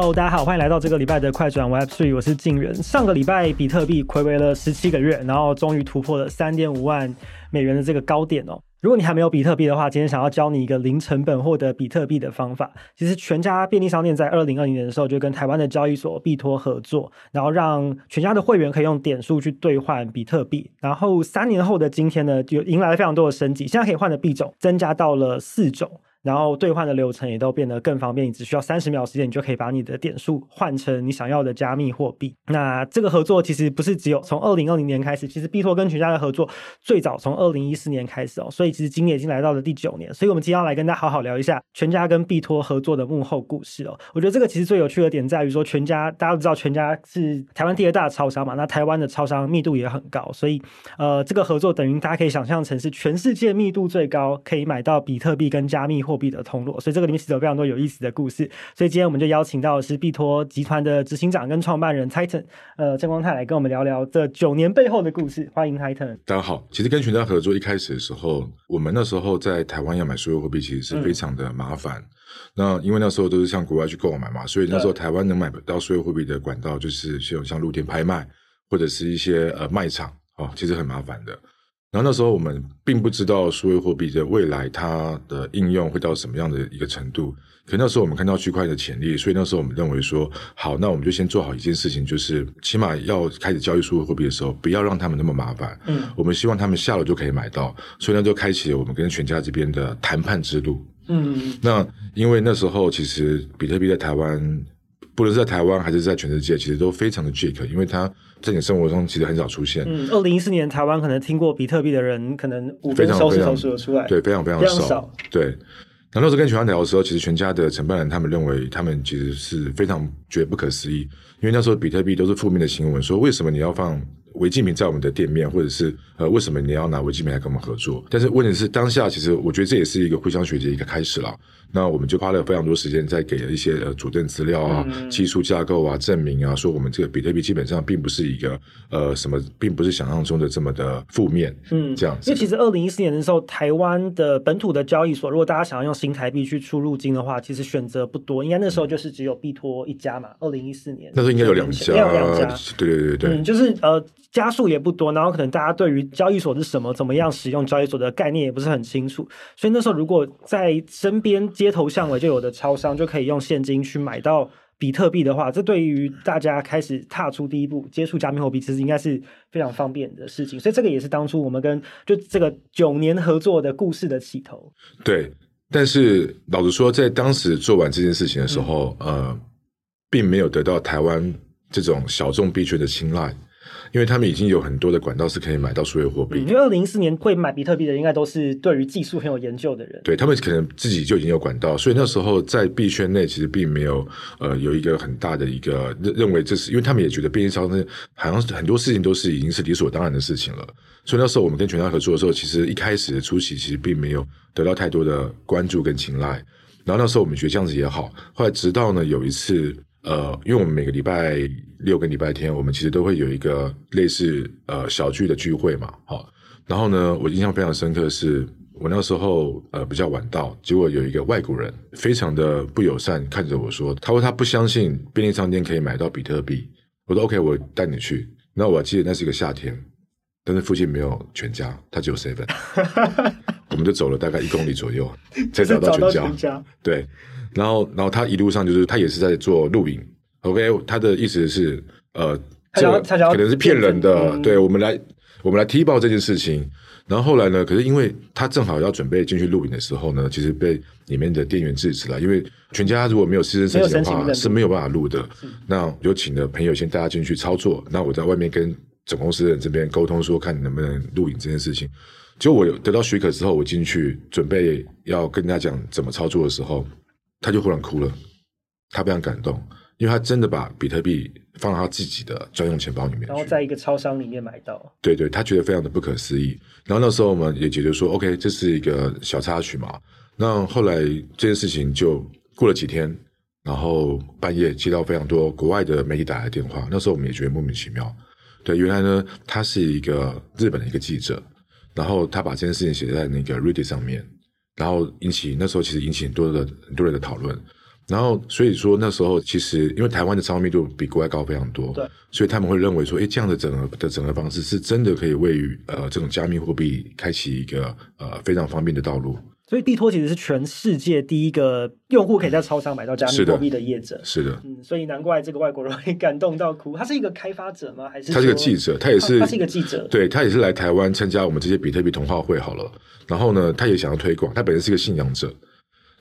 Hello，大家好，欢迎来到这个礼拜的快转 Web3，我是静远。上个礼拜比特币睽违了十七个月，然后终于突破了三点五万美元的这个高点哦。如果你还没有比特币的话，今天想要教你一个零成本获得比特币的方法。其实全家便利商店在二零二零年的时候就跟台湾的交易所币托合作，然后让全家的会员可以用点数去兑换比特币。然后三年后的今天呢，就迎来了非常多的升级，现在可以换的币种增加到了四种。然后兑换的流程也都变得更方便，你只需要三十秒时间，你就可以把你的点数换成你想要的加密货币。那这个合作其实不是只有从二零二零年开始，其实币托跟全家的合作最早从二零一四年开始哦，所以其实今年已经来到了第九年。所以我们今天要来跟大家好好聊一下全家跟币托合作的幕后故事哦。我觉得这个其实最有趣的点在于说，全家大家都知道全家是台湾第二大的超商嘛，那台湾的超商密度也很高，所以呃，这个合作等于大家可以想象成是全世界密度最高，可以买到比特币跟加密货币的通路。所以这个里面其实有非常多有意思的故事，所以今天我们就邀请到的是币托集团的执行长跟创办人 Titan，呃，郑光泰来跟我们聊聊这九年背后的故事。欢迎 Titan。大家好，其实跟全家合作一开始的时候，我们那时候在台湾要买所有货币，其实是非常的麻烦。嗯、那因为那时候都是向国外去购买嘛，所以那时候台湾能买到所有货币的管道，就是像像露天拍卖或者是一些呃卖场哦，其实很麻烦的。然后那时候我们并不知道数位货币的未来它的应用会到什么样的一个程度，可那时候我们看到区块链的潜力，所以那时候我们认为说，好，那我们就先做好一件事情，就是起码要开始交易数位货币的时候，不要让他们那么麻烦。嗯，我们希望他们下楼就可以买到，所以那就开启了我们跟全家这边的谈判之路。嗯，那因为那时候其实比特币在台湾。不论是在台湾还是在全世界，其实都非常的 cheap，因为它在你生活中其实很少出现。嗯，二零一四年台湾可能听过比特币的人，可能五分钟手数得出来，对，非常非常少。对，那那时候跟全家聊的时候，其实全家的承办人他们认为，他们其实是非常觉得不可思议，因为那时候比特币都是负面的新闻，说为什么你要放违禁品在我们的店面，或者是呃为什么你要拿违禁品来跟我们合作？但是问题是当下，其实我觉得这也是一个互相学习的一个开始了。那我们就花了非常多时间，在给了一些呃佐证资料啊、嗯、技术架构啊、证明啊，说我们这个比特币基本上并不是一个呃什么，并不是想象中的这么的负面。嗯，这样子。因为其实二零一四年的时候，台湾的本土的交易所，如果大家想要用新台币去出入金的话，其实选择不多。应该那时候就是只有币托一家嘛。二零一四年那时候应该有两家，有两家。对对对对，嗯，就是呃家数也不多，然后可能大家对于交易所是什么、怎么样使用交易所的概念也不是很清楚，所以那时候如果在身边街头巷尾就有。的超商就可以用现金去买到比特币的话，这对于大家开始踏出第一步接触加密货币，其实应该是非常方便的事情。所以这个也是当初我们跟就这个九年合作的故事的起头。对，但是老实说，在当时做完这件事情的时候，呃，并没有得到台湾这种小众币圈的青睐。因为他们已经有很多的管道是可以买到数位货币。因为二零一四年会买比特币的，应该都是对于技术很有研究的人。对，他们可能自己就已经有管道，所以那时候在币圈内其实并没有呃有一个很大的一个认认为这是，因为他们也觉得便利超商好像很多事情都是已经是理所当然的事情了。所以那时候我们跟全家合作的时候，其实一开始的初期其实并没有得到太多的关注跟青睐。然后那时候我们觉得这样子也好。后来直到呢有一次。呃，因为我们每个礼拜六个礼拜天，我们其实都会有一个类似呃小聚的聚会嘛，好，然后呢，我印象非常深刻的是，我那时候呃比较晚到，结果有一个外国人非常的不友善，看着我说，他说他不相信便利商店可以买到比特币，我说 OK，我带你去。那我记得那是一个夏天，但是附近没有全家，他只有 seven，我们就走了大概一公里左右 才找到全家，全家对。然后，然后他一路上就是他也是在做录影，OK，他的意思是，呃，这可能是骗人的，嗯、对我们来，我们来踢爆这件事情。然后后来呢，可是因为他正好要准备进去录影的时候呢，其实被里面的店员制止了，因为全家如果没有私人申请的话是没有办法录的。那我就请了朋友先带他进去操作，那我在外面跟总公司的人这边沟通说，看你能不能录影这件事情。就我有得到许可之后，我进去准备要跟大家讲怎么操作的时候。他就忽然哭了，他非常感动，因为他真的把比特币放到他自己的专用钱包里面，然后在一个超商里面买到。对对，他觉得非常的不可思议。然后那时候我们也觉得说，OK，这是一个小插曲嘛。那后来这件事情就过了几天，然后半夜接到非常多国外的媒体打来电话，那时候我们也觉得莫名其妙。对，原来呢，他是一个日本的一个记者，然后他把这件事情写在那个 Reddit 上面。然后引起那时候其实引起很多的很多人的讨论，然后所以说那时候其实因为台湾的钞密度比国外高非常多，对，所以他们会认为说，哎，这样的整合的整合方式是真的可以为于呃这种加密货币开启一个呃非常方便的道路。所以币托其实是全世界第一个用户可以在超商买到加密货币的业者。是的，嗯，所以难怪这个外国人会感动到哭。他是一个开发者吗？还是他是一个记者？他也是，他是一个记者。对，他也是来台湾参加我们这些比特币同好会好了。然后呢，他也想要推广。他本身是一个信仰者。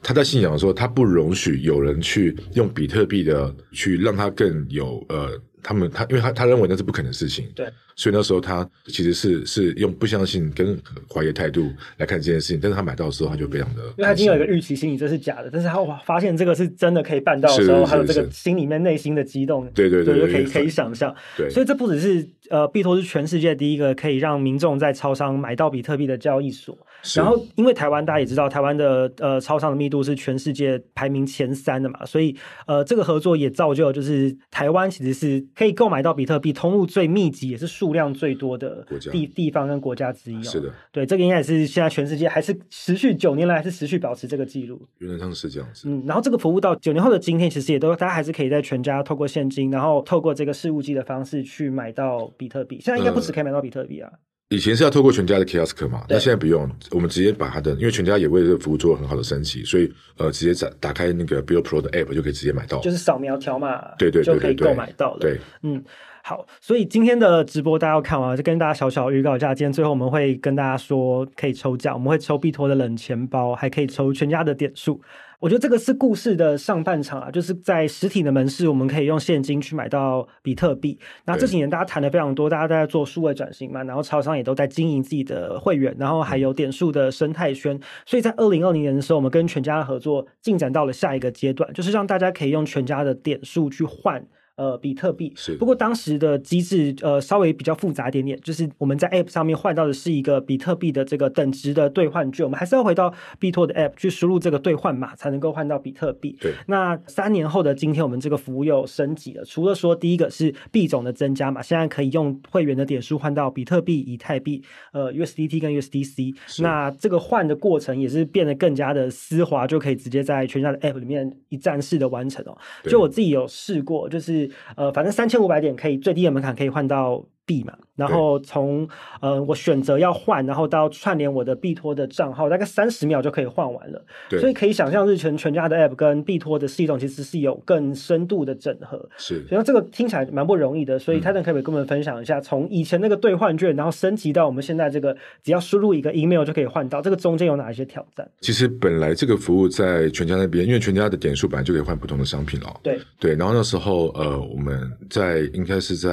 他在信仰的时候，他不容许有人去用比特币的去让他更有呃，他们他因为他他认为那是不可能的事情。对。所以那时候他其实是是用不相信跟怀疑的态度来看这件事情，但是他买到的时候他就非常的，因为他已经有一个预期心理，这是假的，但是他发现这个是真的可以办到的时候，还有这个心里面内心的激动，对对对，可以可以想象。对，所以这不只是呃，币托是全世界第一个可以让民众在超商买到比特币的交易所。然后，因为台湾大家也知道，台湾的呃超商的密度是全世界排名前三的嘛，所以呃，这个合作也造就就是台湾其实是可以购买到比特币通路最密集，也是数量最多的。地地方跟国家之一，是的，对，这个应该也是现在全世界还是持续九年来还是持续保持这个记录。原则上是这样子，嗯，然后这个服务到九年后的今天，其实也都大家还是可以在全家透过现金，然后透过这个事务机的方式去买到比特币。现在应该不止可以买到比特币啊，呃，以前是要透过全家的 kiosk 嘛，那现在不用，我们直接把它的，因为全家也为这个服务做了很好的升级，所以呃，直接打打开那个 Bill Pro 的 app 就可以直接买到，就是扫描条码，对对，对，对，对，就可以购买到了，对，嗯。好，所以今天的直播大家要看完，就跟大家小小预告一下。今天最后我们会跟大家说可以抽奖，我们会抽必托的冷钱包，还可以抽全家的点数。我觉得这个是故事的上半场啊，就是在实体的门市，我们可以用现金去买到比特币。那这几年大家谈的非常多，大家都在做数位转型嘛，然后超商也都在经营自己的会员，然后还有点数的生态圈。所以在二零二零年的时候，我们跟全家的合作进展到了下一个阶段，就是让大家可以用全家的点数去换。呃，比特币是，不过当时的机制呃稍微比较复杂一点点，就是我们在 App 上面换到的是一个比特币的这个等值的兑换券，我们还是要回到币托的 App 去输入这个兑换码才能够换到比特币。对，那三年后的今天，我们这个服务又升级了，除了说第一个是币种的增加嘛，现在可以用会员的点数换到比特币、以太币、呃 USDT 跟 USDC，那这个换的过程也是变得更加的丝滑，就可以直接在全家的 App 里面一站式的完成哦。就我自己有试过，就是。呃，反正三千五百点可以最低的门槛可以换到币嘛。然后从呃我选择要换，然后到串联我的币托的账号，大概三十秒就可以换完了。对，所以可以想象日全全家的 App 跟币托的系统其实是有更深度的整合。是，所以这个听起来蛮不容易的。所以 Titan 可不可以跟我们分享一下，从以前那个兑换券，然后升级到我们现在这个只要输入一个 email 就可以换到，这个中间有哪一些挑战？其实本来这个服务在全家那边，因为全家的点数本来就可以换不同的商品了。对对，然后那时候呃我们在应该是在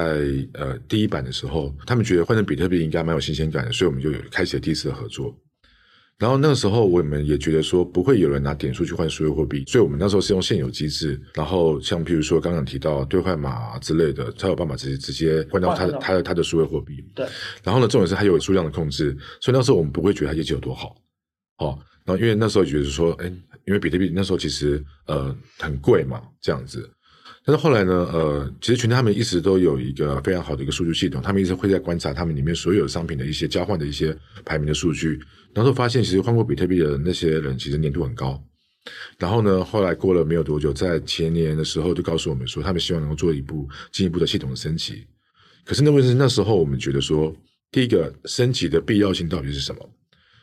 呃第一版的时候，他们觉得换成比比特币应该蛮有新鲜感的，所以我们就有开启了第一次的合作。然后那个时候我们也觉得说不会有人拿点数去换数字货币，所以我们那时候是用现有机制。然后像譬如说刚刚提到兑换码之类的，才有办法直接直接换到他的他的他的数字货币。对。然后呢，重点是还有数量的控制，所以那时候我们不会觉得它业绩有多好。好，然后因为那时候觉得说，哎，因为比特币那时候其实呃很贵嘛，这样子。但是后来呢，呃，其实全家他们一直都有一个非常好的一个数据系统，他们一直会在观察他们里面所有商品的一些交换的一些排名的数据，然后发现其实换过比特币的那些人其实粘度很高。然后呢，后来过了没有多久，在前年的时候就告诉我们说，他们希望能够做一步进一步的系统的升级。可是那问题是那时候我们觉得说，第一个升级的必要性到底是什么？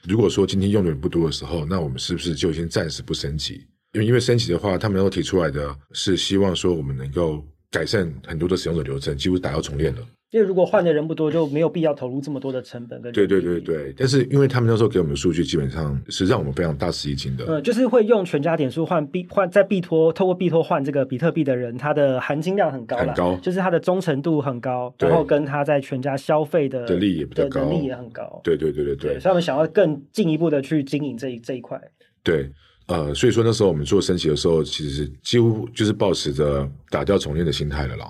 如果说今天用的人不多的时候，那我们是不是就先暂时不升级？因为因为升级的话，他们能够提出来的是希望说我们能够改善很多的使用者流程，几乎打掉重练了。因为如果换的人不多，就没有必要投入这么多的成本跟。对对对对，但是因为他们那时候给我们的数据，基本上是让我们非常大吃一惊的。嗯，就是会用全家点数换币换在币托，透过币托换这个比特币的人，他的含金量很高，很高，就是他的忠诚度很高，然后跟他在全家消费的的利也比较高，能力也很高。对对对对对，对，所以他们想要更进一步的去经营这一这一块。对。呃，所以说那时候我们做升级的时候，其实几乎就是抱持着打掉重练的心态了啦。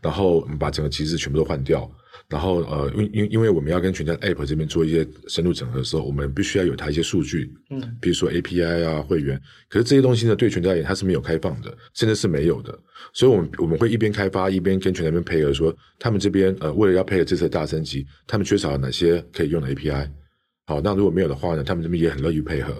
然后我们把整个机制全部都换掉。然后呃，因因因为我们要跟全家 App 这边做一些深度整合的时候，我们必须要有它一些数据，嗯，比如说 API 啊、会员。可是这些东西呢，对全家而言它是没有开放的，甚至是没有的。所以我们我们会一边开发，一边跟全家那边配合，说他们这边呃，为了要配合这次的大升级，他们缺少了哪些可以用的 API。好，那如果没有的话呢，他们这边也很乐于配合。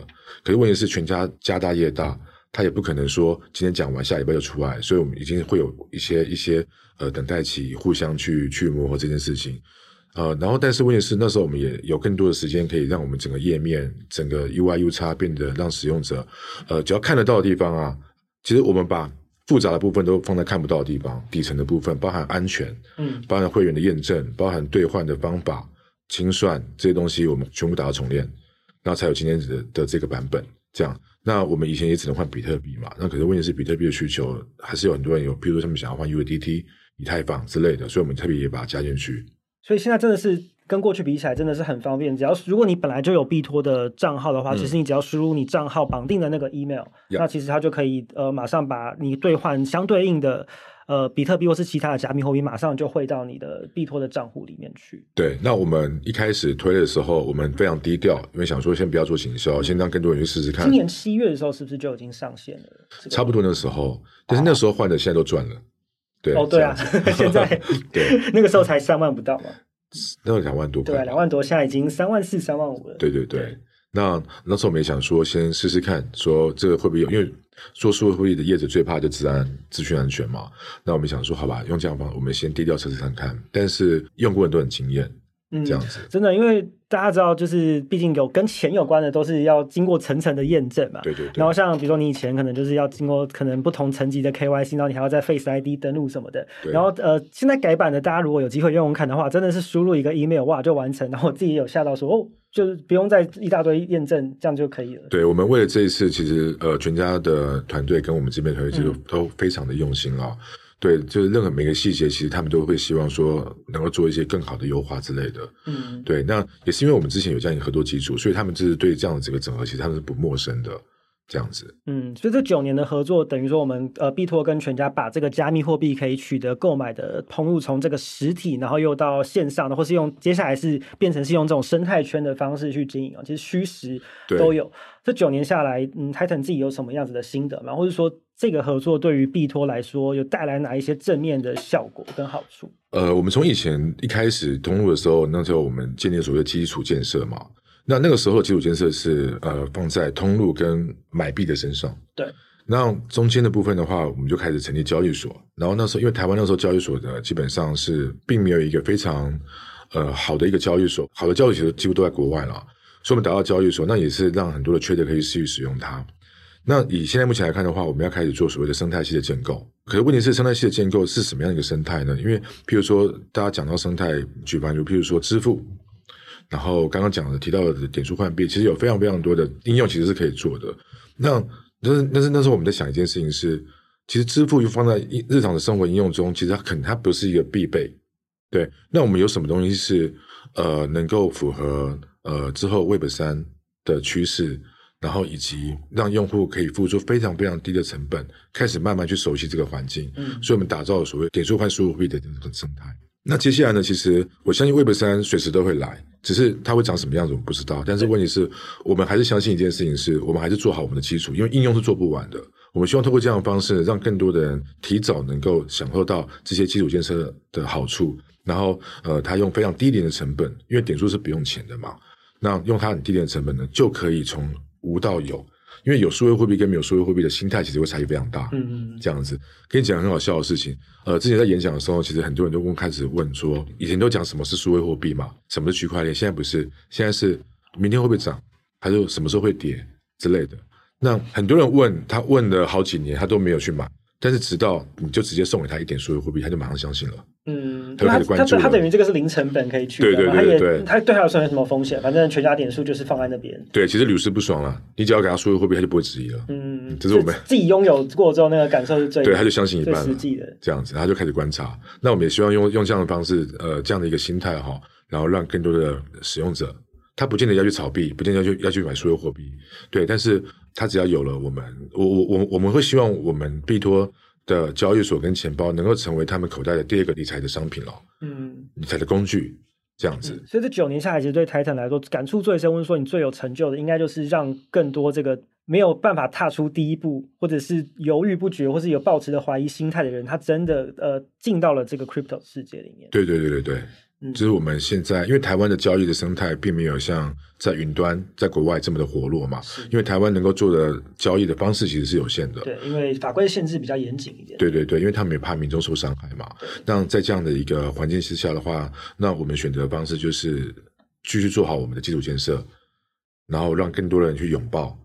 可是问题是，全家家大业大，他也不可能说今天讲完下礼拜就出来，所以我们已经会有一些一些呃等待期，互相去去磨合这件事情。呃，然后但是问题是那时候我们也有更多的时间可以让我们整个页面、整个 UI UX 变得让使用者呃只要看得到的地方啊，其实我们把复杂的部分都放在看不到的地方，底层的部分包含安全，嗯，包含会员的验证，包含兑换的方法、清算这些东西，我们全部打到重练，然后才有今天的的这个版本。这样，那我们以前也只能换比特币嘛，那可是问题是比特币的需求还是有很多人有，比如说他们想要换 USDT、以太坊之类的，所以我们特别也把它加进去。所以现在真的是跟过去比起来，真的是很方便。只要如果你本来就有币托的账号的话，嗯、其实你只要输入你账号绑定的那个 email，、嗯、那其实它就可以呃马上把你兑换相对应的。呃，比特币或是其他的加密货币，马上就汇到你的币托的账户里面去。对，那我们一开始推的时候，我们非常低调，因为想说先不要做行销，嗯、先让更多人去试试看。今年七月的时候，是不是就已经上线了？差不多那时候，但是那时候换的现在都赚了。哦、对哦，对啊，现在 对 那个时候才三万不到嘛，那个两万多块，对，两万多，现在已经三万四、三万五了。对对对。对那那时候我们也想说，先试试看，说这个会不会有？因为做数位货币的业者最怕就治安、资讯安全嘛。那我们想说，好吧，用这样的方法，我们先低调测试看看。但是用过人都很惊艳，嗯，这样子真的，因为大家知道，就是毕竟有跟钱有关的，都是要经过层层的验证嘛。对对对。然后像比如说你以前可能就是要经过可能不同层级的 KYC，然后你还要在 Face ID 登录什么的。对。然后呃，现在改版的，大家如果有机会用用看的话，真的是输入一个 email 哇就完成。然后我自己也有吓到说哦。就是不用再一大堆验证，这样就可以了。对，我们为了这一次，其实呃，全家的团队跟我们这边团队其实都非常的用心啊。嗯、对，就是任何每个细节，其实他们都会希望说能够做一些更好的优化之类的。嗯，对，那也是因为我们之前有这样一个合作基础，所以他们就是对这样的这个整合，其实他们是不陌生的。这样子，嗯，所以这九年的合作，等于说我们呃币托跟全家把这个加密货币可以取得购买的通路，从这个实体，然后又到线上的，或是用接下来是变成是用这种生态圈的方式去经营啊，其实虚实都有。对这九年下来，嗯，Titan 自己有什么样子的心得吗？或者说这个合作对于币托来说有带来哪一些正面的效果跟好处？呃，我们从以前一开始通路的时候，那时候我们建立所谓的基础建设嘛。那那个时候基础建设是呃放在通路跟买币的身上，对。那中间的部分的话，我们就开始成立交易所。然后那时候因为台湾那时候交易所的基本上是并没有一个非常呃好的一个交易所，好的交易所几乎都在国外了，所以我们打造交易所，那也是让很多的 trader 可以去使用它。那以现在目前来看的话，我们要开始做所谓的生态系的建构。可是问题是生态系的建构是什么样的一个生态呢？因为譬如说大家讲到生态，举办就譬如说支付。然后刚刚讲的提到的点数换币，其实有非常非常多的应用，其实是可以做的。那但是但是那时候我们在想一件事情是，其实支付又放在日常的生活应用中，其实它可能它不是一个必备。对，那我们有什么东西是呃能够符合呃之后 Web 三的趋势，然后以及让用户可以付出非常非常低的成本，开始慢慢去熟悉这个环境。嗯，所以我们打造了所谓点数换数货币的这个生态。那接下来呢？其实我相信 Web 三随时都会来，只是它会长什么样子我们不知道。但是问题是我们还是相信一件事情是，是我们还是做好我们的基础，因为应用是做不完的。我们希望通过这样的方式，让更多的人提早能够享受到这些基础建设的好处。然后，呃，他用非常低廉的成本，因为点数是不用钱的嘛。那用它很低廉的成本呢，就可以从无到有。因为有数位货币跟没有数位货币的心态其实会差异非常大，嗯嗯，这样子跟你讲很好笑的事情。呃，之前在演讲的时候，其实很多人都问开始问说，以前都讲什么是数位货币嘛，什么是区块链？现在不是，现在是明天会不会涨，还是什么时候会跌之类的。那很多人问他问了好几年，他都没有去买。但是直到你就直接送给他一点数字货币，他就马上相信了。嗯，他他他他等于这个是零成本可以去，对对对对，他对他来说没什么风险，反正全家点数就是放在那边。对，其实屡试不爽了，你只要给他数字货币，他就不会质疑了。嗯，这是我们自己拥有过之后那个感受是最 对，他就相信一半了，实际的这样子，他就开始观察。那我们也希望用用这样的方式，呃，这样的一个心态哈，然后让更多的使用者。他不见得要去炒币，不见得要去要去买数字货币，对。但是他只要有了我们，我我我我们会希望我们币托的交易所跟钱包能够成为他们口袋的第二个理财的商品了，嗯，理财的工具这样子。嗯、所以这九年下来，其实对 Titan 来说感触最深，或者说你最有成就的，应该就是让更多这个没有办法踏出第一步，或者是犹豫不决，或是有抱持的怀疑心态的人，他真的呃进到了这个 crypto 世界里面。对对对对对。嗯，就是我们现在因为台湾的交易的生态并没有像在云端在国外这么的活络嘛，因为台湾能够做的交易的方式其实是有限的。对，因为法规限制比较严谨一点。对对对，因为他们也怕民众受伤害嘛。那在这样的一个环境之下的话，那我们选择的方式就是继续做好我们的基础建设，然后让更多人去拥抱。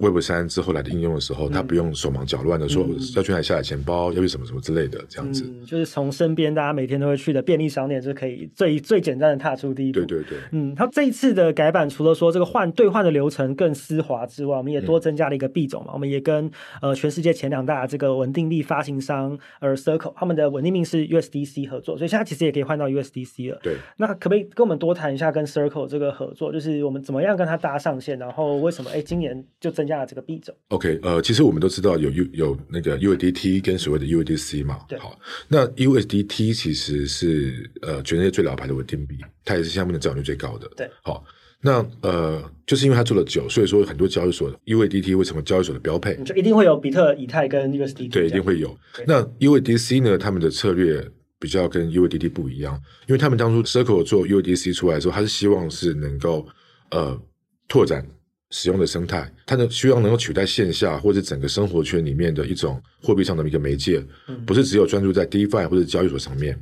Web 三之后来的应用的时候，嗯、他不用手忙脚乱的说要去哪里下载钱包，嗯、要去什么什么之类的，这样子。嗯、就是从身边大家每天都会去的便利商店就可以最最简单的踏出第一步。对对对。嗯，他这一次的改版，除了说这个换兑换的流程更丝滑之外，我们也多增加了一个币种嘛。嗯、我们也跟呃全世界前两大这个稳定币发行商呃 Circle 他们的稳定币是 USDC 合作，所以现在其实也可以换到 USDC 了。对。那可不可以跟我们多谈一下跟 Circle 这个合作？就是我们怎么样跟他搭上线，然后为什么哎今年就增加了这个币种？OK，呃，其实我们都知道有 U 有那个 USDT 跟所谓的 USDC 嘛。对。好，那 USDT 其实是呃全世界最老牌的稳定币，它也是下面的占有率最高的。对。好，那呃就是因为它做了久，所以说很多交易所 USDT 会成为交易所的标配。就一定会有比特、以太跟 USDT。对，一定会有。那 USDC 呢，他们的策略比较跟 UADT 不一样，因为他们当初 Circle 做 UADC 出来的时候，他是希望是能够呃拓展。使用的生态，它能希望能够取代线下或者整个生活圈里面的一种货币上的一个媒介，不是只有专注在 DeFi 或者交易所上面。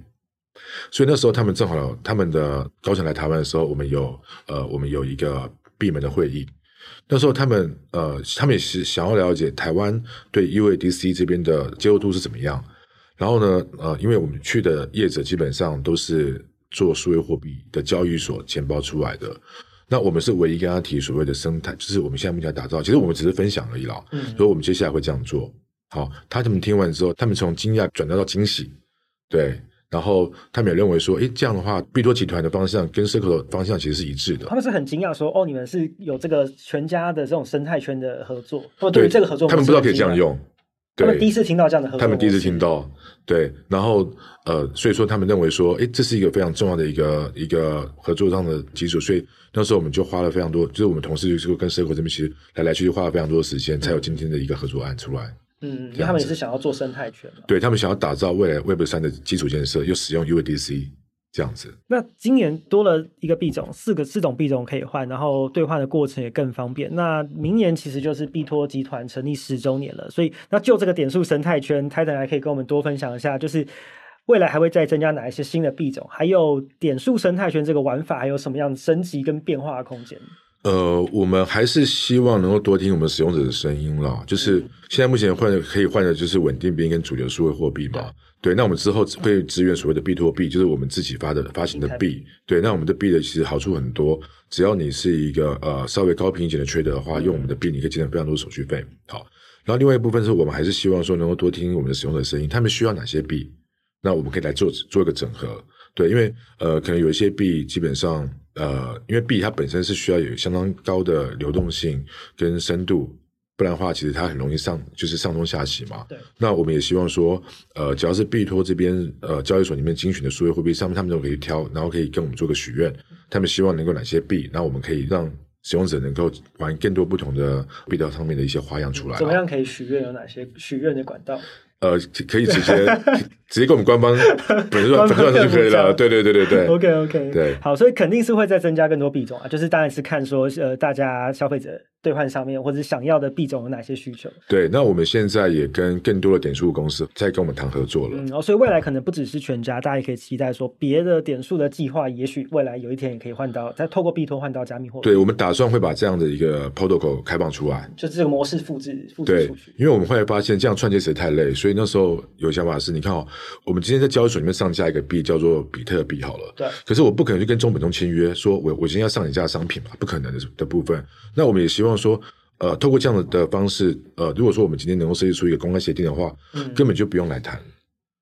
所以那时候他们正好他们的高层来台湾的时候，我们有呃我们有一个闭门的会议。那时候他们呃他们也是想要了解台湾对 UADC 这边的接受度是怎么样。然后呢呃因为我们去的业者基本上都是做数位货币的交易所钱包出来的。那我们是唯一跟他提所谓的生态，就是我们现在目前打造，其实我们只是分享而已啦。嗯，所以我们接下来会这样做。好，他们听完之后，他们从惊讶转到到惊喜，对，然后他们也认为说，诶，这样的话，碧多集团的方向跟 Circle 的方向其实是一致的。他们是很惊讶说，哦，你们是有这个全家的这种生态圈的合作，或对于这个合作，他们不知道可以这样用。对，他们第一次听到这样的合作，他们第一次听到，对，然后呃，所以说他们认为说，诶，这是一个非常重要的一个一个合作上的基础，所以那时候我们就花了非常多，就是我们同事就是跟 Circle 这边其实来来去去花了非常多的时间，才有今天的一个合作案出来。嗯，因为他们也是想要做生态圈嘛，对，他们想要打造未来 Web 三的基础建设，又使用 USDC。这样子，那今年多了一个币种，四个四种币种可以换，然后兑换的过程也更方便。那明年其实就是币托集团成立十周年了，所以那就这个点数生态圈，Titan 还可以跟我们多分享一下，就是未来还会再增加哪一些新的币种，还有点数生态圈这个玩法还有什么样的升级跟变化的空间？呃，我们还是希望能够多听我们使用者的声音啦。就是现在目前换的可以换的就是稳定币跟主流数位货币嘛。对，那我们之后会支援所谓的 B to B，，就是我们自己发的发行的币。对，那我们的币的其实好处很多，只要你是一个呃稍微高频一点的 trader 的话，用我们的币你可以节省非常多手续费。好，然后另外一部分是我们还是希望说能够多听我们的使用者的声音，他们需要哪些币，那我们可以来做做一个整合。对，因为呃可能有一些币基本上。呃，因为币它本身是需要有相当高的流动性跟深度，不然的话，其实它很容易上就是上中下洗嘛。对。那我们也希望说，呃，只要是币托这边呃交易所里面精选的数位货币，上面他们都可以挑，然后可以跟我们做个许愿，他们希望能够哪些币，那我们可以让使用者能够玩更多不同的币道上面的一些花样出来。怎么样可以许愿？有哪些许愿的管道？呃，可以直接 直接跟我们官方粉丝粉丝就可以了。对对对对对。OK OK。对，好，所以肯定是会再增加更多币种啊，就是当然是看说呃大家消费者兑换上面或者想要的币种有哪些需求。对，那我们现在也跟更多的点数公司在跟我们谈合作了。嗯，哦，所以未来可能不只是全家，大家也可以期待说别的点数的计划，也许未来有一天也可以换到再透过币托换到加密货币。对，我们打算会把这样的一个 protocol 开放出来，就这个模式复制复制出去，因为我们会发现这样串接实在太累，所以那时候有想法是，你看哦，我们今天在交易所里面上架一个币叫做比特币好了，对。可是我不可能去跟中本聪签约，说我我今天要上你家的商品嘛，不可能的的部分。那我们也希望说，呃，透过这样的方式，呃，如果说我们今天能够设计出一个公开协定的话，嗯，根本就不用来谈，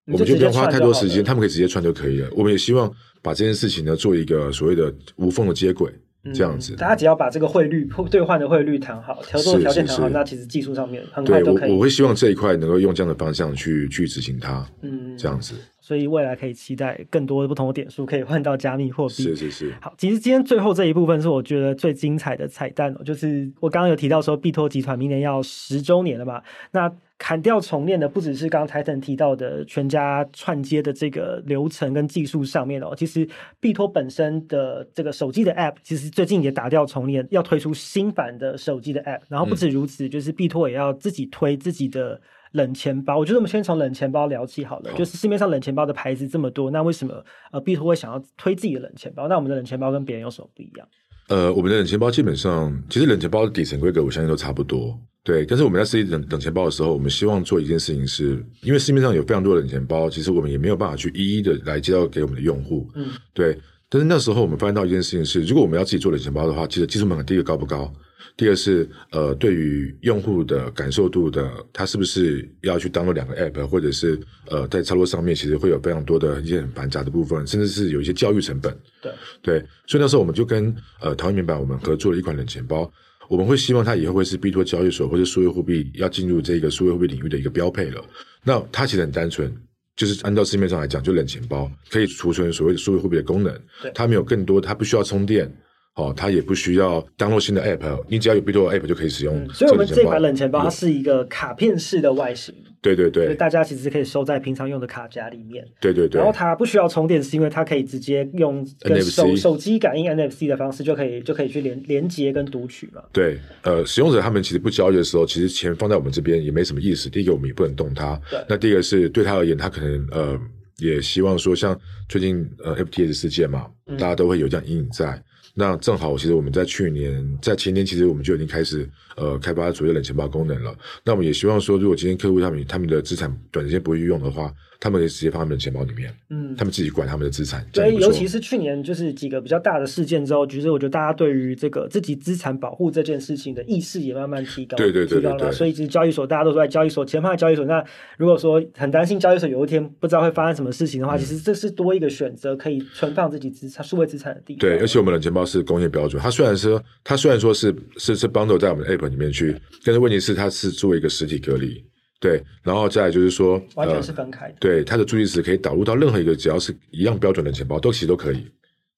我们就不用花太多时间，他们可以直接串就可以了。我们也希望把这件事情呢做一个所谓的无缝的接轨。这样子，大家只要把这个汇率兑换的汇率谈好，调作条件谈好，那其实技术上面很快都可以。我我会希望这一块能够用这样的方向去去执行它。嗯，这样子。所以未来可以期待更多的不同的点数可以换到加密货币。是是是。好，其实今天最后这一部分是我觉得最精彩的彩蛋哦，就是我刚刚有提到说，币托集团明年要十周年了嘛，那。砍掉重练的不只是刚刚 Titan 提到的全家串接的这个流程跟技术上面哦，其实币托本身的这个手机的 App 其实最近也打掉重练，要推出新版的手机的 App。然后不止如此，嗯、就是币托也要自己推自己的冷钱包。我觉得我们先从冷钱包聊起好了。好，就是市面上冷钱包的牌子这么多，那为什么呃币托会想要推自己的冷钱包？那我们的冷钱包跟别人有什么不一样？呃，我们的冷钱包基本上其实冷钱包的底层规格我相信都差不多。对，但是我们在设计冷冷钱包的时候，我们希望做一件事情是，是因为市面上有非常多的冷钱包，其实我们也没有办法去一一的来介绍给我们的用户。嗯，对。但是那时候我们发现到一件事情是，如果我们要自己做冷钱包的话，其实技术门槛第一个高不高？第二是呃，对于用户的感受度的，他是不是要去 download 两个 app，或者是呃在操作上面，其实会有非常多的一些很繁杂的部分，甚至是有一些教育成本。对对，所以那时候我们就跟呃台湾面板我们合作了一款冷钱包。我们会希望它以后会是币托交易所或者数位货币要进入这个数位货币领域的一个标配了。那它其实很单纯，就是按照市面上来讲，就冷钱包可以储存所谓的数位货币的功能。它没有更多，它不需要充电。哦，它也不需要 download 新的 app，你只要有币托 app 就可以使用、嗯。所以，我们这款冷钱包它是一个卡片式的外形。对对对，所以大家其实可以收在平常用的卡夹里面。对对对。然后它不需要充电，是因为它可以直接用跟手手机感应 NFC 的方式就可以就可以去连连接跟读取嘛。对，呃，使用者他们其实不交易的时候，其实钱放在我们这边也没什么意思。第一个，我们也不能动它。对。那第二个是对他而言，他可能呃也希望说，像最近呃 FTS 事件嘛，嗯、大家都会有这样阴影在。那正好，其实我们在去年、在前年，其实我们就已经开始呃开发所谓冷钱包功能了。那我们也希望说，如果今天客户他们他们的资产短时间不会用的话，他们可以直接放他们的钱包里面，嗯，他们自己管他们的资产。对，尤其是去年就是几个比较大的事件之后，其实我觉得大家对于这个自己资产保护这件事情的意识也慢慢提高，对对对，对，提高了。所以其实交易所大家都说在交易所钱放在交易所，那如果说很担心交易所有一天不知道会发生什么事情的话，嗯、其实这是多一个选择可以存放自己资产、数位资产的地方。对，而且我们的钱包是工业标准。它虽然说，它虽然说是是是 bundle 在我们的 app 里面去，但是问题是它是做一个实体隔离，对，然后再来就是说，完全是分开的，呃、对，它的助记词可以导入到任何一个只要是一样标准的钱包，都其实都可以。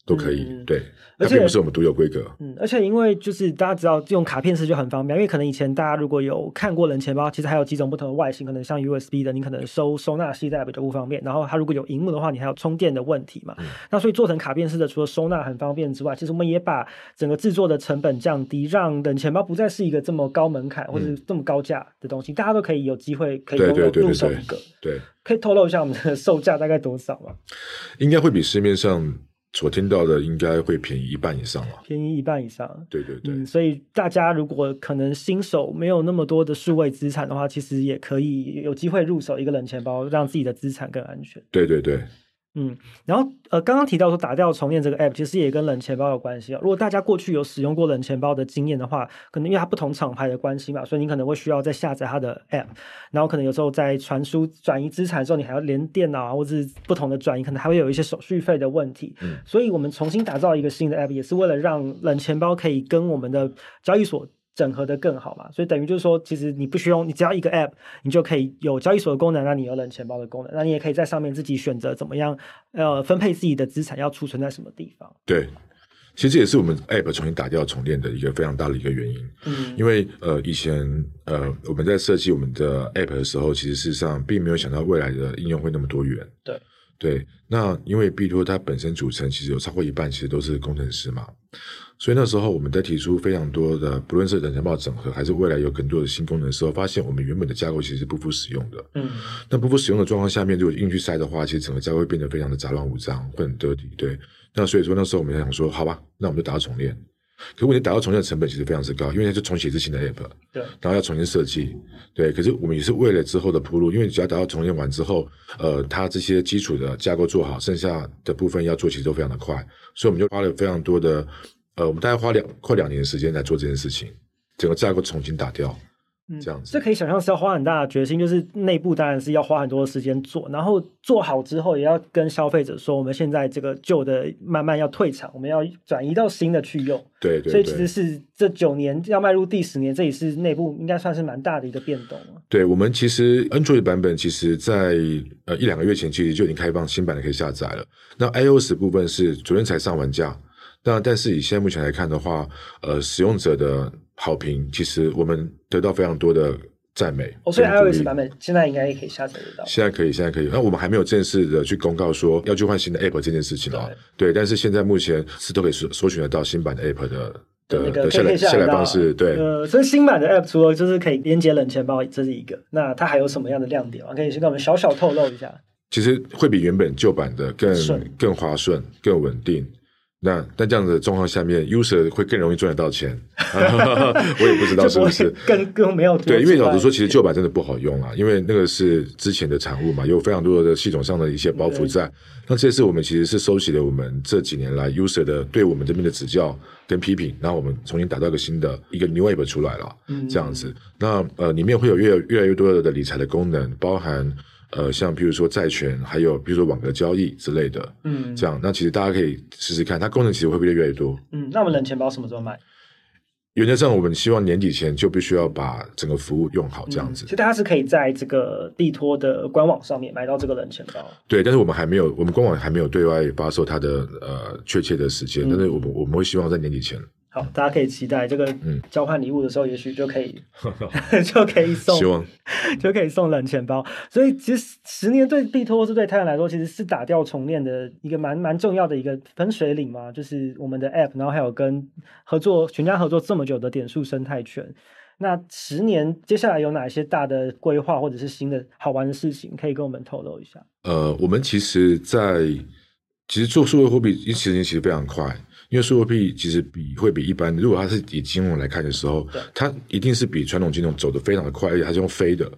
都可以，嗯、对，而且并不是我们独有规格。嗯，而且因为就是大家知道用卡片式就很方便，因为可能以前大家如果有看过冷钱包，其实还有几种不同的外形，可能像 USB 的，你可能收收纳携带比较不方便。然后它如果有荧幕的话，你还有充电的问题嘛。嗯、那所以做成卡片式的，除了收纳很方便之外，其实我们也把整个制作的成本降低，让冷钱包不再是一个这么高门槛或者这么高价的东西，嗯、大家都可以有机会可以拥有入手一个。对，对，对，对，可以透露一下我们的售价大概多少吗？应该会比市面上。所听到的应该会便宜一半以上了，便宜一半以上。对对对，嗯，所以大家如果可能新手没有那么多的数位资产的话，其实也可以有机会入手一个冷钱包，让自己的资产更安全。对对对。嗯，然后呃，刚刚提到说打掉重练这个 app，其实也跟冷钱包有关系啊。如果大家过去有使用过冷钱包的经验的话，可能因为它不同厂牌的关系嘛，所以你可能会需要再下载它的 app，然后可能有时候在传输转移资产的时候，你还要连电脑啊，或者是不同的转移，可能还会有一些手续费的问题。嗯，所以我们重新打造一个新的 app，也是为了让冷钱包可以跟我们的交易所。整合的更好嘛，所以等于就是说，其实你不需要，你只要一个 App，你就可以有交易所的功能，那你有冷钱包的功能，那你也可以在上面自己选择怎么样，呃，分配自己的资产要储存在什么地方。对，其实这也是我们 App 重新打掉重练的一个非常大的一个原因。嗯，因为呃，以前呃，我们在设计我们的 App 的时候，其实事实上并没有想到未来的应用会那么多元。对。对，那因为币托它本身组成其实有超过一半其实都是工程师嘛，所以那时候我们在提出非常多的，不论是冷钱包整合，还是未来有更多的新功能的时候，发现我们原本的架构其实是不敷使用的。嗯，那不敷使用的状况下面，如果硬去塞的话，其实整个架构会变得非常的杂乱无章，会很 dirty。对，那所以说那时候我们就想说，好吧，那我们就打到重练。可问题打到重建的成本其实非常之高，因为它是重写一次新的 app，对，然后要重新设计，对。可是我们也是为了之后的铺路，因为只要打到重建完之后，呃，它这些基础的架构做好，剩下的部分要做其实都非常的快，所以我们就花了非常多的，呃，我们大概花两快两年的时间来做这件事情，整个架构重新打掉，嗯，这样子。这可以想象是要花很大的决心，就是内部当然是要花很多的时间做，然后做好之后也要跟消费者说，我们现在这个旧的慢慢要退场，我们要转移到新的去用。对对，对。所以其实是这九年要迈入第十年，这也是内部应该算是蛮大的一个变动。对，我们其实 Android 版本其实在呃一两个月前其实就已经开放新版的可以下载了。那 iOS 部分是昨天才上完架。那但是以现在目前来看的话，呃，使用者的好评其实我们得到非常多的赞美。哦，所以 iOS 版本现在应该也可以下载得到。现在可以，现在可以。那我们还没有正式的去公告说要去换新的 App 这件事情啊。对，但是现在目前是都可以搜搜寻得到新版的 App 的的下载下载方式。对，呃，所以新版的 App 除了就是可以连接冷钱包，这是一个。那它还有什么样的亮点啊？可以先跟我们小小透露一下。其实会比原本旧版的更更滑顺、更稳定。那但这样子的状况下面，user 会更容易赚得到钱，我也不知道是不是更更没有对，因为老实说，其实旧版真的不好用啊，因为那个是之前的产物嘛，有非常多的系统上的一些包袱在。那这次我们其实是收集了我们这几年来 user 的对我们这边的指教跟批评，然后我们重新打造一个新的一个 new app 出来了，嗯，这样子。那呃，里面会有越越来越多的理财的功能，包含。呃，像比如说债权，还有比如说网格交易之类的，嗯，这样，那其实大家可以试试看，它功能其实会不会越来越多？嗯，那我们冷钱包什么时候卖？原则上，我们希望年底前就必须要把整个服务用好，这样子。其实大家是可以在这个地托的官网上面买到这个冷钱包。对，但是我们还没有，我们官网还没有对外发售它的呃确切的时间，嗯，但是我们我们会希望在年底前。好，大家可以期待这个交换礼物的时候，也许就可以、嗯、就可以送，希望 就可以送冷钱包。所以其实十年对币托或是对 Titan 来说，其实是打掉重练的一个蛮蛮重要的一个分水岭嘛。就是我们的 App，然后还有跟合作全家合作这么久的点数生态圈。那十年接下来有哪些大的规划或者是新的好玩的事情，可以跟我们透露一下？呃，我们其实在，在其实做数位货币一时间其实非常快。因为数位货币其实比会比一般，如果它是以金融来看的时候，它一定是比传统金融走得非常的快，而且它是用飞的。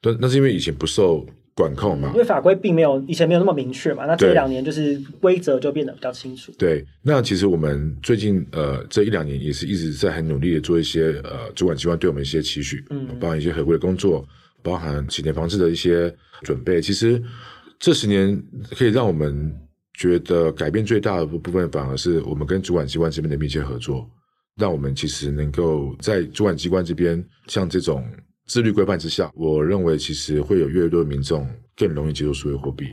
对，那是因为以前不受管控嘛。因为法规并没有以前没有那么明确嘛。那这两年就是规则就变得比较清楚。对，那其实我们最近呃这一两年也是一直在很努力的做一些呃主管机关对我们一些期许，嗯，包含一些合规的工作，包含洗钱防治的一些准备。其实这十年可以让我们。觉得改变最大的部分，反而是我们跟主管机关这边的密切合作，让我们其实能够在主管机关这边，像这种自律规范之下，我认为其实会有越来越多的民众更容易接受数位货币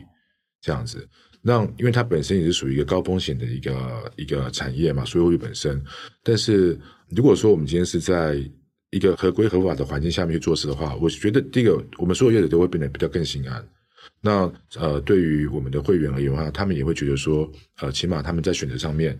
这样子。那因为它本身也是属于一个高风险的一个一个产业嘛，数位货币本身。但是如果说我们今天是在一个合规合法的环境下面去做事的话，我觉得第一个，我们所有业者都会变得比较更心安。那呃，对于我们的会员而言的话，他们也会觉得说，呃，起码他们在选择上面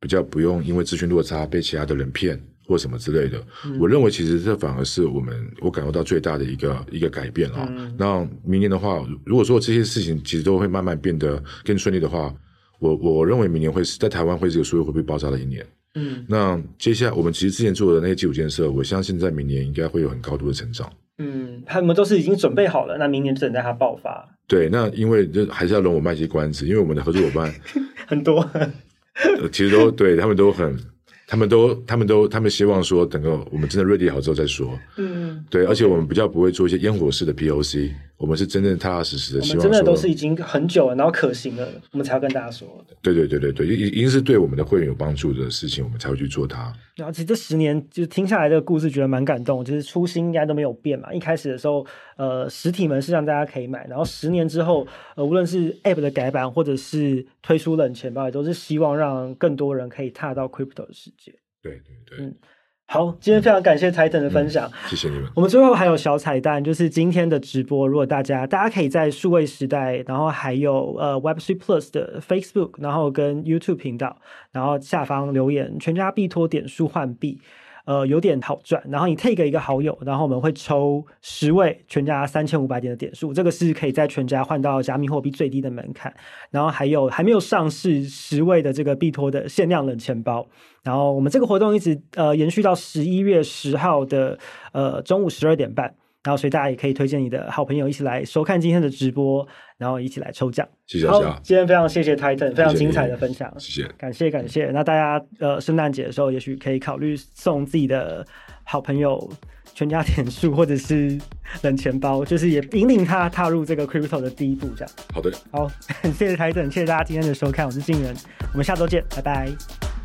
比较不用因为资讯落差被其他的人骗或什么之类的。嗯、我认为其实这反而是我们我感受到最大的一个一个改变啊。嗯、那明年的话，如果说这些事情其实都会慢慢变得更顺利的话，我我认为明年会是在台湾会是一个所有货币爆炸的一年。嗯，那接下来我们其实之前做的那些基础建设，我相信在明年应该会有很高度的成长。嗯，他们都是已经准备好了，那明年就等待它爆发。对，那因为就还是要容我卖些关子，因为我们的合作伙伴 很多，其实都对他们都很。他们都，他们都，他们希望说，等到我们真的 ready 好之后再说。嗯，对，而且我们比较不会做一些烟火式的 POC，我们是真正踏踏实实的希望说。我们真的都是已经很久了，然后可行了，我们才要跟大家说。对对对对对，一一定是对我们的会员有帮助的事情，我们才会去做它。然后其实这十年就听下来这个故事，觉得蛮感动。就是初心应该都没有变嘛。一开始的时候，呃，实体门是让大家可以买，然后十年之后，呃，无论是 App 的改版，或者是推出冷钱包，也都是希望让更多人可以踏到 Crypto 的世界。对对对，嗯，好，今天非常感谢 Titan 的分享，谢谢你们。我们最后还有小彩蛋，就是今天的直播，如果大家大家可以在数位时代，然后还有呃 Web3 Plus 的 Facebook，然后跟 YouTube 频道，然后下方留言，全家必托点数换币。呃，有点好赚，然后你 take 一个好友，然后我们会抽十位全家三千五百点的点数，这个是可以在全家换到加密货币最低的门槛。然后还有还没有上市十位的这个币托的限量冷钱包。然后我们这个活动一直呃延续到十一月十号的呃中午十二点半。然后，所以大家也可以推荐你的好朋友一起来收看今天的直播，然后一起来抽奖。谢谢大家。今天非常谢谢 Titan，非常精彩的分享。谢谢，感谢感谢。那大家呃，圣诞节的时候，也许可以考虑送自己的好朋友全家点数或者是冷钱包，就是也引领他踏入这个 crypto 的第一步，这样。好的，好，谢谢台整，谢谢大家今天的收看，我是静人，我们下周见，拜拜。